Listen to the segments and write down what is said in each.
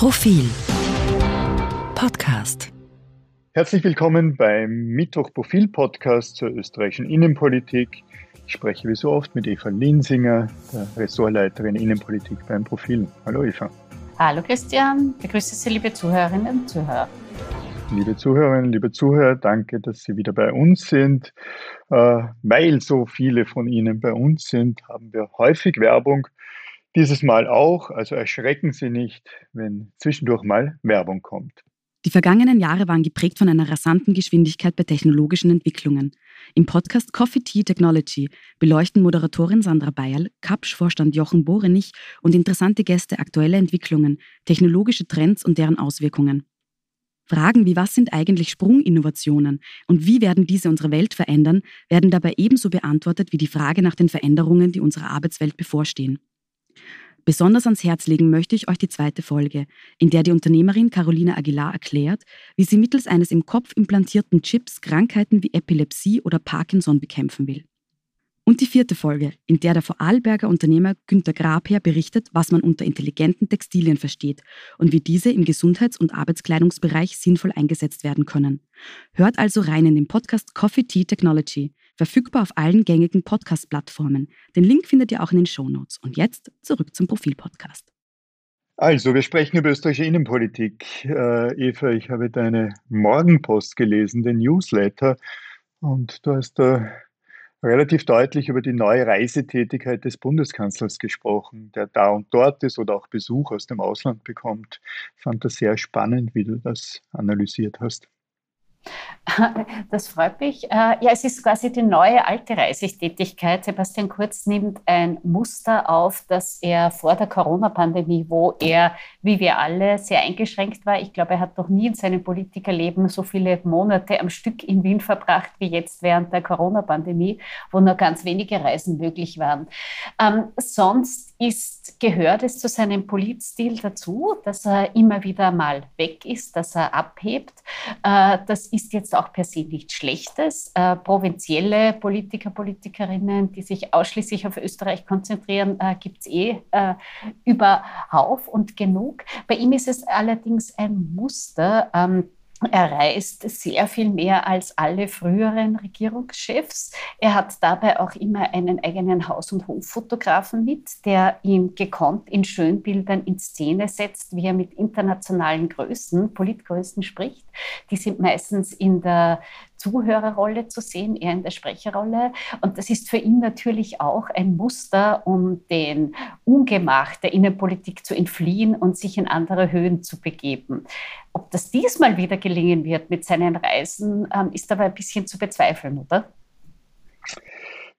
Profil Podcast. Herzlich willkommen beim Mittwoch Profil Podcast zur österreichischen Innenpolitik. Ich spreche wie so oft mit Eva Linsinger, der Ressortleiterin Innenpolitik beim Profil. Hallo Eva. Hallo Christian, begrüße Sie, liebe Zuhörerinnen und Zuhörer. Liebe Zuhörerinnen, liebe Zuhörer, danke, dass Sie wieder bei uns sind. Äh, weil so viele von Ihnen bei uns sind, haben wir häufig Werbung dieses Mal auch, also erschrecken Sie nicht, wenn zwischendurch mal Werbung kommt. Die vergangenen Jahre waren geprägt von einer rasanten Geschwindigkeit bei technologischen Entwicklungen. Im Podcast Coffee Tea Technology beleuchten Moderatorin Sandra Bayerl, Kapsch-Vorstand Jochen Borenich und interessante Gäste aktuelle Entwicklungen, technologische Trends und deren Auswirkungen. Fragen wie was sind eigentlich Sprunginnovationen und wie werden diese unsere Welt verändern, werden dabei ebenso beantwortet wie die Frage nach den Veränderungen, die unserer Arbeitswelt bevorstehen. Besonders ans Herz legen möchte ich euch die zweite Folge, in der die Unternehmerin Carolina Aguilar erklärt, wie sie mittels eines im Kopf implantierten Chips Krankheiten wie Epilepsie oder Parkinson bekämpfen will. Und die vierte Folge, in der der Vorarlberger Unternehmer Günter Grabherr berichtet, was man unter intelligenten Textilien versteht und wie diese im Gesundheits- und Arbeitskleidungsbereich sinnvoll eingesetzt werden können. Hört also rein in den Podcast Coffee Tea Technology, verfügbar auf allen gängigen Podcast-Plattformen. Den Link findet ihr auch in den Show Notes. Und jetzt zurück zum Profil-Podcast. Also, wir sprechen über österreichische Innenpolitik. Äh, Eva, ich habe deine Morgenpost gelesen, den Newsletter, und du hast da relativ deutlich über die neue Reisetätigkeit des Bundeskanzlers gesprochen, der da und dort ist oder auch Besuch aus dem Ausland bekommt. Ich fand das sehr spannend, wie du das analysiert hast. Das freut mich. Äh, ja, es ist quasi die neue alte Reisetätigkeit. Sebastian Kurz nimmt ein Muster auf, das er vor der Corona-Pandemie, wo er, wie wir alle, sehr eingeschränkt war. Ich glaube, er hat noch nie in seinem Politikerleben so viele Monate am Stück in Wien verbracht wie jetzt während der Corona-Pandemie, wo nur ganz wenige Reisen möglich waren. Ähm, sonst ist, gehört es zu seinem Politstil dazu, dass er immer wieder mal weg ist, dass er abhebt. Äh, das ist jetzt auch per se nichts Schlechtes. Äh, provinzielle Politiker, Politikerinnen, die sich ausschließlich auf Österreich konzentrieren, äh, gibt es eh äh, überhauf und genug. Bei ihm ist es allerdings ein Muster. Ähm, er reist sehr viel mehr als alle früheren Regierungschefs. Er hat dabei auch immer einen eigenen Haus- und Hoffotografen mit, der ihn gekonnt in Schönbildern in Szene setzt, wie er mit internationalen Größen, Politgrößen spricht. Die sind meistens in der Zuhörerrolle zu sehen, eher in der Sprecherrolle. Und das ist für ihn natürlich auch ein Muster, um den Ungemach der Innenpolitik zu entfliehen und sich in andere Höhen zu begeben. Ob das diesmal wieder gelingen wird mit seinen Reisen, ähm, ist aber ein bisschen zu bezweifeln, oder?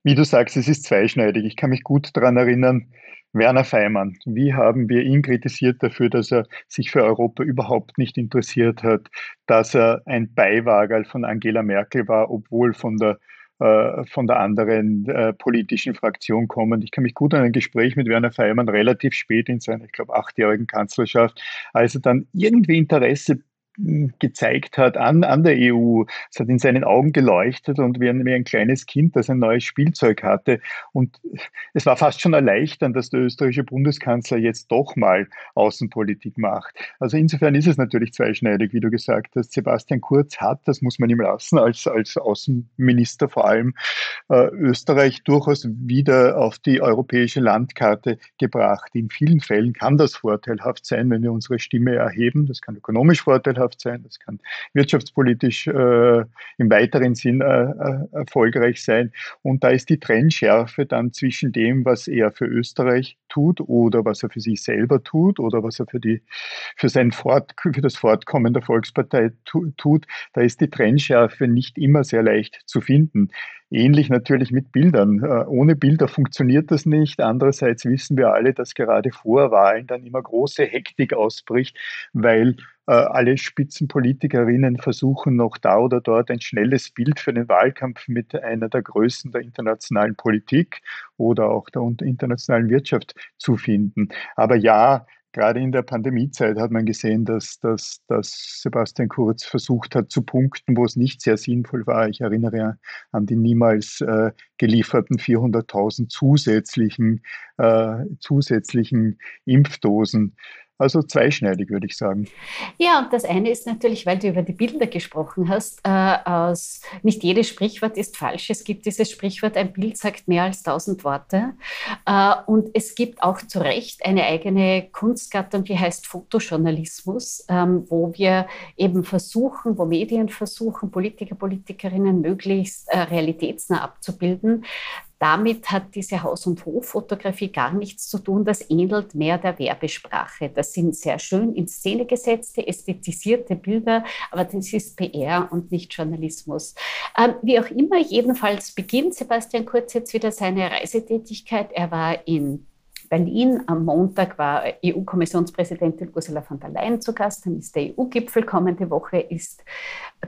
Wie du sagst, es ist zweischneidig. Ich kann mich gut daran erinnern, Werner Feimann, wie haben wir ihn kritisiert dafür, dass er sich für Europa überhaupt nicht interessiert hat, dass er ein Beiwagerl von Angela Merkel war, obwohl von der äh, von der anderen äh, politischen Fraktion kommen. Ich kann mich gut an ein Gespräch mit Werner Feimann relativ spät in seiner, ich glaube, achtjährigen Kanzlerschaft, als er dann irgendwie Interesse gezeigt hat an, an der EU. Es hat in seinen Augen geleuchtet und wie ein, wie ein kleines Kind, das ein neues Spielzeug hatte. Und es war fast schon erleichternd, dass der österreichische Bundeskanzler jetzt doch mal Außenpolitik macht. Also insofern ist es natürlich zweischneidig, wie du gesagt hast. Sebastian Kurz hat, das muss man ihm lassen, als, als Außenminister vor allem äh, Österreich durchaus wieder auf die europäische Landkarte gebracht. In vielen Fällen kann das vorteilhaft sein, wenn wir unsere Stimme erheben. Das kann ökonomisch vorteilhaft vorteilhaft sein, das kann wirtschaftspolitisch äh, im weiteren Sinn äh, äh, erfolgreich sein. Und da ist die Trennschärfe dann zwischen dem, was er für Österreich tut oder was er für sich selber tut oder was er für, die, für, sein Fort, für das Fortkommen der Volkspartei tu, tut, da ist die Trennschärfe nicht immer sehr leicht zu finden. Ähnlich natürlich mit Bildern. Äh, ohne Bilder funktioniert das nicht. Andererseits wissen wir alle, dass gerade vor Wahlen dann immer große Hektik ausbricht, weil alle Spitzenpolitikerinnen versuchen noch da oder dort ein schnelles Bild für den Wahlkampf mit einer der Größen der internationalen Politik oder auch der internationalen Wirtschaft zu finden. Aber ja, gerade in der Pandemiezeit hat man gesehen, dass, dass, dass Sebastian Kurz versucht hat zu punkten, wo es nicht sehr sinnvoll war. Ich erinnere an die niemals äh, gelieferten 400.000 zusätzlichen, äh, zusätzlichen Impfdosen. Also zweischneidig, würde ich sagen. Ja, und das eine ist natürlich, weil du über die Bilder gesprochen hast, äh, aus, nicht jedes Sprichwort ist falsch. Es gibt dieses Sprichwort, ein Bild sagt mehr als tausend Worte. Äh, und es gibt auch zu Recht eine eigene Kunstgattung, die heißt Fotojournalismus, ähm, wo wir eben versuchen, wo Medien versuchen, Politiker, Politikerinnen möglichst äh, realitätsnah abzubilden. Damit hat diese Haus- und Hoffotografie gar nichts zu tun. Das ähnelt mehr der Werbesprache. Das sind sehr schön in Szene gesetzte, ästhetisierte Bilder, aber das ist PR und nicht Journalismus. Ähm, wie auch immer, jedenfalls beginnt Sebastian Kurz jetzt wieder seine Reisetätigkeit. Er war in Berlin. Am Montag war EU-Kommissionspräsidentin Ursula von der Leyen zu Gast. Dann ist der EU-Gipfel. Kommende Woche ist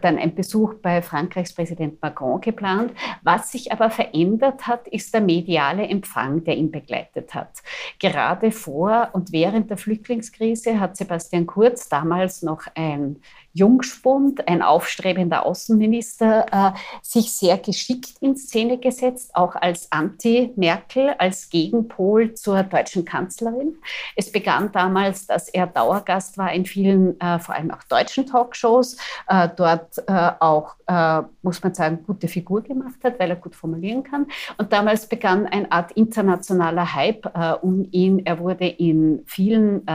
dann ein Besuch bei Frankreichs Präsident Macron geplant. Was sich aber verändert hat, ist der mediale Empfang, der ihn begleitet hat. Gerade vor und während der Flüchtlingskrise hat Sebastian Kurz, damals noch ein Jungspund, ein aufstrebender Außenminister, äh, sich sehr geschickt in Szene gesetzt, auch als Anti-Merkel, als Gegenpol zur deutschen Kanzlerin. Es begann damals, dass er Dauergast war in vielen, äh, vor allem auch deutschen Talkshows, äh, dort äh, auch, äh, muss man sagen, gute Figur gemacht hat, weil er gut formulieren kann. Und damals begann eine Art internationaler Hype äh, um ihn. Er wurde in vielen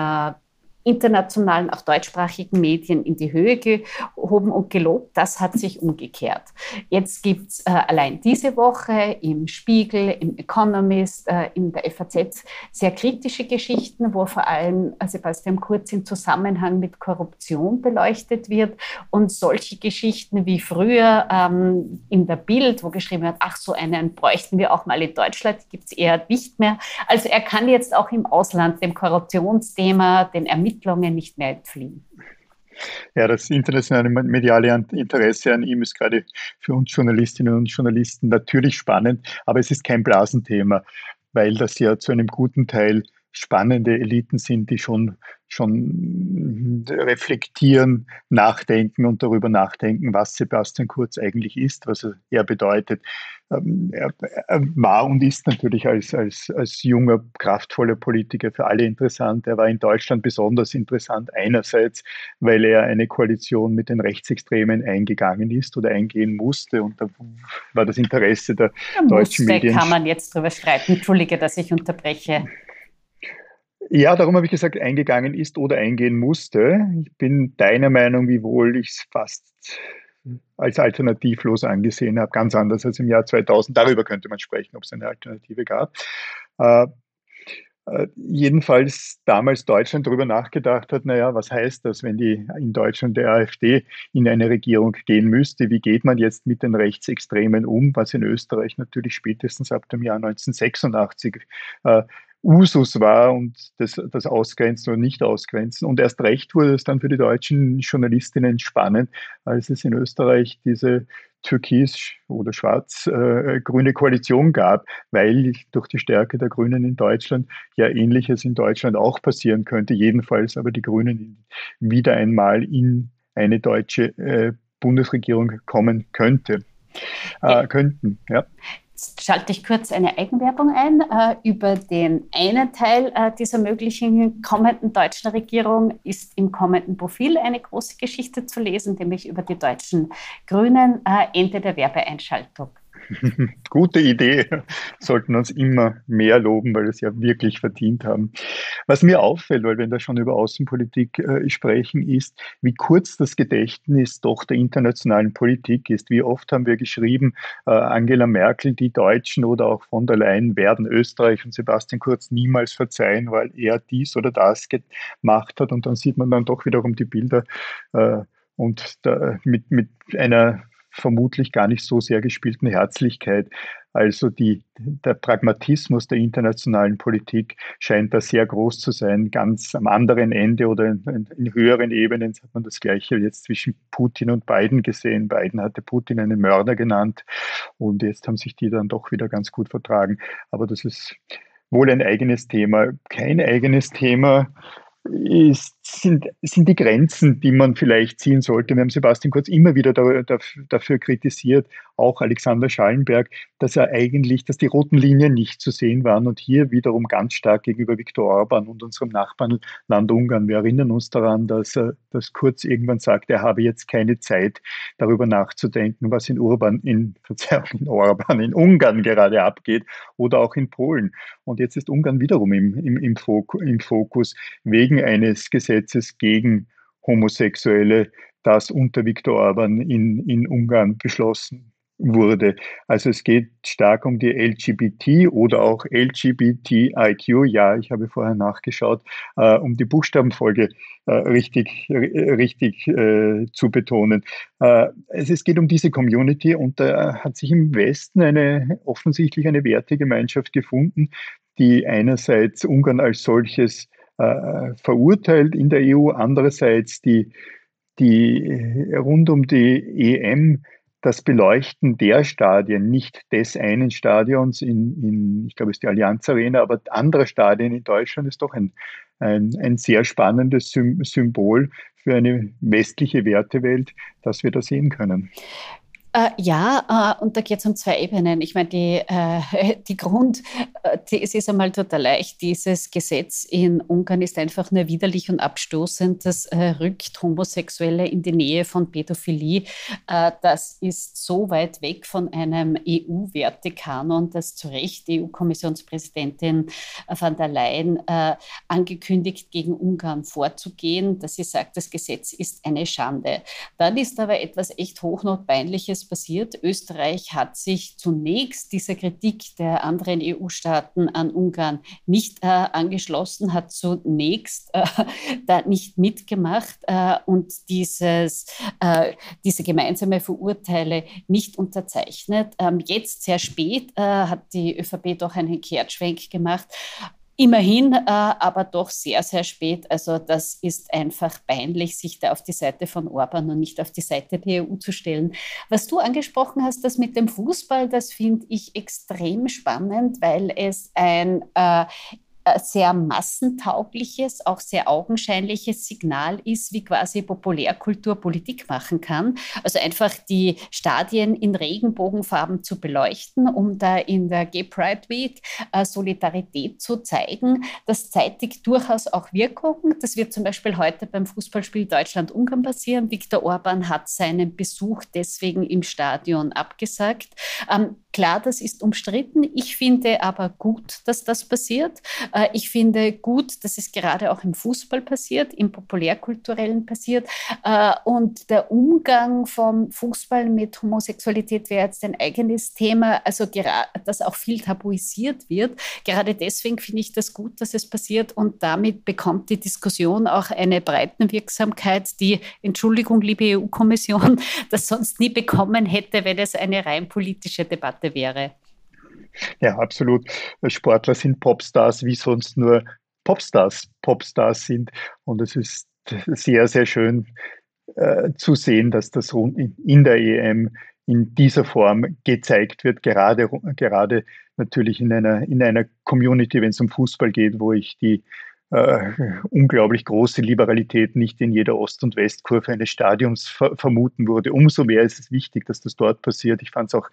internationalen, auch deutschsprachigen Medien in die Höhe gehoben und gelobt. Das hat sich umgekehrt. Jetzt gibt es äh, allein diese Woche im Spiegel, im Economist, äh, in der FAZ sehr kritische Geschichten, wo vor allem äh, Sebastian Kurz im Zusammenhang mit Korruption beleuchtet wird. Und solche Geschichten wie früher ähm, in der Bild, wo geschrieben wird, ach, so einen bräuchten wir auch mal in Deutschland, gibt es eher nicht mehr. Also er kann jetzt auch im Ausland dem Korruptionsthema, den Ermittlungen, Ermittlungen nicht mehr entfliehen. Ja, das internationale mediale Interesse an ihm ist gerade für uns Journalistinnen und Journalisten natürlich spannend, aber es ist kein Blasenthema, weil das ja zu einem guten Teil spannende Eliten sind, die schon, schon reflektieren, nachdenken und darüber nachdenken, was Sebastian Kurz eigentlich ist, was er bedeutet. Ähm, er, er war und ist natürlich als, als, als junger, kraftvoller Politiker für alle interessant. Er war in Deutschland besonders interessant, einerseits, weil er eine Koalition mit den Rechtsextremen eingegangen ist oder eingehen musste. Und da war das Interesse der ja, deutschen musste, Medien. kann man jetzt drüber streiten. Entschuldige, dass ich unterbreche. Ja, darum habe ich gesagt, eingegangen ist oder eingehen musste. Ich bin deiner Meinung, wiewohl ich es fast als alternativlos angesehen habe, ganz anders als im Jahr 2000. Darüber könnte man sprechen, ob es eine Alternative gab. Äh, äh, jedenfalls damals Deutschland darüber nachgedacht hat, naja, was heißt das, wenn die in Deutschland der AfD in eine Regierung gehen müsste? Wie geht man jetzt mit den Rechtsextremen um, was in Österreich natürlich spätestens ab dem Jahr 1986 äh, Usus war und das, das Ausgrenzen oder Nicht-Ausgrenzen. Und erst recht wurde es dann für die deutschen Journalistinnen spannend, als es in Österreich diese türkis- oder schwarz-grüne Koalition gab, weil durch die Stärke der Grünen in Deutschland ja Ähnliches in Deutschland auch passieren könnte, jedenfalls aber die Grünen wieder einmal in eine deutsche äh, Bundesregierung kommen könnte. Äh, könnten. Ja. Jetzt schalte ich kurz eine Eigenwerbung ein. Äh, über den einen Teil äh, dieser möglichen kommenden deutschen Regierung ist im kommenden Profil eine große Geschichte zu lesen, nämlich über die deutschen Grünen. Äh, Ende der Werbeeinschaltung. Gute Idee. Sollten uns immer mehr loben, weil wir es ja wirklich verdient haben. Was mir auffällt, weil wir da schon über Außenpolitik äh, sprechen, ist, wie kurz das Gedächtnis doch der internationalen Politik ist. Wie oft haben wir geschrieben, äh, Angela Merkel, die Deutschen oder auch von der Leyen werden Österreich und Sebastian Kurz niemals verzeihen, weil er dies oder das gemacht hat. Und dann sieht man dann doch wiederum die Bilder äh, und da, mit, mit einer vermutlich gar nicht so sehr gespielten Herzlichkeit. Also die, der Pragmatismus der internationalen Politik scheint da sehr groß zu sein. Ganz am anderen Ende oder in, in, höheren Ebenen hat man das Gleiche jetzt zwischen Putin und Biden gesehen. Biden hatte Putin einen Mörder genannt und jetzt haben sich die dann doch wieder ganz gut vertragen. Aber das ist wohl ein eigenes Thema. Kein eigenes Thema ist sind, sind die Grenzen, die man vielleicht ziehen sollte. Wir haben Sebastian Kurz immer wieder da, da, dafür kritisiert, auch Alexander Schallenberg, dass er eigentlich, dass die roten Linien nicht zu sehen waren und hier wiederum ganz stark gegenüber Viktor Orban und unserem Nachbarland Ungarn. Wir erinnern uns daran, dass, er, dass Kurz irgendwann sagt, er habe jetzt keine Zeit, darüber nachzudenken, was in Urban, in, in Orban, in Ungarn gerade abgeht oder auch in Polen. Und jetzt ist Ungarn wiederum im, im, im, Fokus wegen eines Gesetzes, Gesetzes gegen Homosexuelle, das unter Viktor Orban in, in Ungarn beschlossen wurde. Also es geht stark um die LGBT oder auch LGBTIQ. Ja, ich habe vorher nachgeschaut, äh, um die Buchstabenfolge äh, richtig, richtig äh, zu betonen. Es, es, geht um diese Community und da hat sich im Westen eine offensichtlich eine Wertegemeinschaft gefunden, die einerseits Ungarn als solches äh, verurteilt in der EU, andererseits die, die rund um die EM das Beleuchten der Stadien, nicht des einen Stadions in, in ich glaube, es ist die Allianz Arena, aber anderer Stadien in Deutschland ist doch ein, ein, ein sehr spannendes Symbol für eine westliche Wertewelt, das wir da sehen können. Äh, ja, äh, und da geht es um zwei Ebenen. Ich meine, die, äh, die Grund, äh, die, es ist einmal total leicht. Dieses Gesetz in Ungarn ist einfach nur widerlich und abstoßend. Das äh, rückt Homosexuelle in die Nähe von Pädophilie. Äh, das ist so weit weg von einem EU-Wertekanon, dass zu Recht EU-Kommissionspräsidentin van der Leyen angekündigt, gegen Ungarn vorzugehen, dass sie sagt, das Gesetz ist eine Schande. Dann ist aber etwas echt Hochnotpeinliches passiert. Österreich hat sich zunächst dieser Kritik der anderen EU-Staaten an Ungarn nicht äh, angeschlossen, hat zunächst äh, da nicht mitgemacht äh, und dieses, äh, diese gemeinsame Verurteile nicht unterzeichnet. Ähm, jetzt sehr spät äh, hat die ÖVP doch einen Kehrtschwenk gemacht Immerhin, äh, aber doch sehr, sehr spät. Also das ist einfach peinlich, sich da auf die Seite von Orban und nicht auf die Seite der EU zu stellen. Was du angesprochen hast, das mit dem Fußball, das finde ich extrem spannend, weil es ein äh, sehr massentaugliches, auch sehr augenscheinliches Signal ist, wie quasi Populärkultur Politik machen kann. Also einfach die Stadien in Regenbogenfarben zu beleuchten, um da in der Gay Pride Week äh, Solidarität zu zeigen. Das zeitigt durchaus auch Wirkung. Das wird zum Beispiel heute beim Fußballspiel Deutschland-Ungarn passieren. Viktor Orban hat seinen Besuch deswegen im Stadion abgesagt. Ähm, klar, das ist umstritten. Ich finde aber gut, dass das passiert. Äh, ich finde gut, dass es gerade auch im Fußball passiert, im populärkulturellen passiert. Äh, und der Umgang vom Fußball mit Homosexualität wäre jetzt ein eigenes Thema, also das auch viel tabuisiert wird. Gerade deswegen finde ich das gut, dass es passiert und damit bekommt die Diskussion auch eine Breitenwirksamkeit, die, Entschuldigung, liebe EU-Kommission, das sonst nie bekommen hätte, wenn es eine rein politische Debatte wäre. Ja, absolut. Sportler sind Popstars, wie sonst nur Popstars Popstars sind. Und es ist sehr, sehr schön äh, zu sehen, dass das in der EM in dieser Form gezeigt wird, gerade, gerade natürlich in einer, in einer Community, wenn es um Fußball geht, wo ich die äh, unglaublich große Liberalität nicht in jeder Ost- und Westkurve eines Stadions ver vermuten würde. Umso mehr ist es wichtig, dass das dort passiert. Ich fand es auch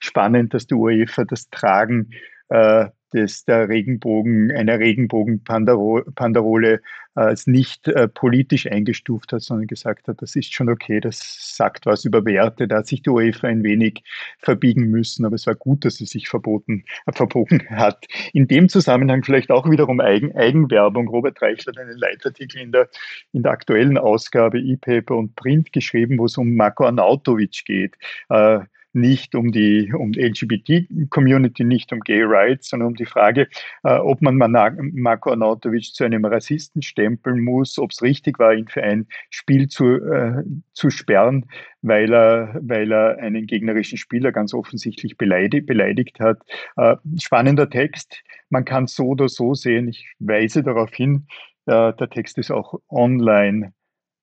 spannend, dass die UEFA das Tragen äh, des, der Regenbogen, einer Regenbogen-Panderole äh, als nicht äh, politisch eingestuft hat, sondern gesagt hat, das ist schon okay, das sagt was über Werte. Da hat sich die UEFA ein wenig verbiegen müssen, aber es war gut, dass sie sich verboten, äh, verbogen hat. In dem Zusammenhang vielleicht auch wiederum Eigen, Eigenwerbung. Robert Reichler hat einen Leitartikel in der, in der aktuellen Ausgabe E-Paper und Print geschrieben, wo es um Marko Arnautovic geht. Äh, nicht um die um LGBT-Community, nicht um Gay Rights, sondern um die Frage, äh, ob man Marko Arnautovic zu einem Rassisten stempeln muss, ob es richtig war, ihn für ein Spiel zu, äh, zu sperren, weil er, weil er einen gegnerischen Spieler ganz offensichtlich beleidigt, beleidigt hat. Äh, spannender Text. Man kann es so oder so sehen. Ich weise darauf hin, äh, der Text ist auch online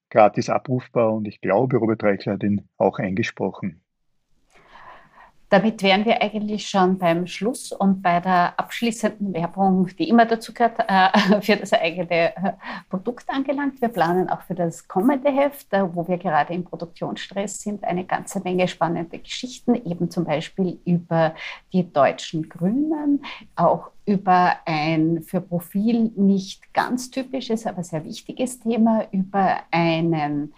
gratis abrufbar und ich glaube, Robert Reichler hat ihn auch eingesprochen. Damit wären wir eigentlich schon beim Schluss und bei der abschließenden Werbung, die immer dazu gehört, äh, für das eigene äh, Produkt angelangt. Wir planen auch für das kommende Heft, äh, wo wir gerade im Produktionsstress sind, eine ganze Menge spannende Geschichten, eben zum Beispiel über die deutschen Grünen, auch über ein für Profil nicht ganz typisches, aber sehr wichtiges Thema, über einen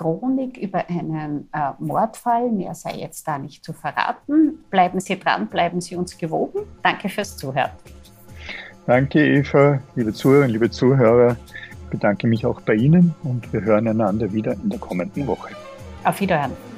Chronik über einen äh, Mordfall. Mehr sei jetzt da nicht zu verraten. Bleiben Sie dran, bleiben Sie uns gewogen. Danke fürs Zuhören. Danke, Eva, liebe Zuhörerinnen, liebe Zuhörer. Ich bedanke mich auch bei Ihnen und wir hören einander wieder in der kommenden Woche. Auf Wiederhören.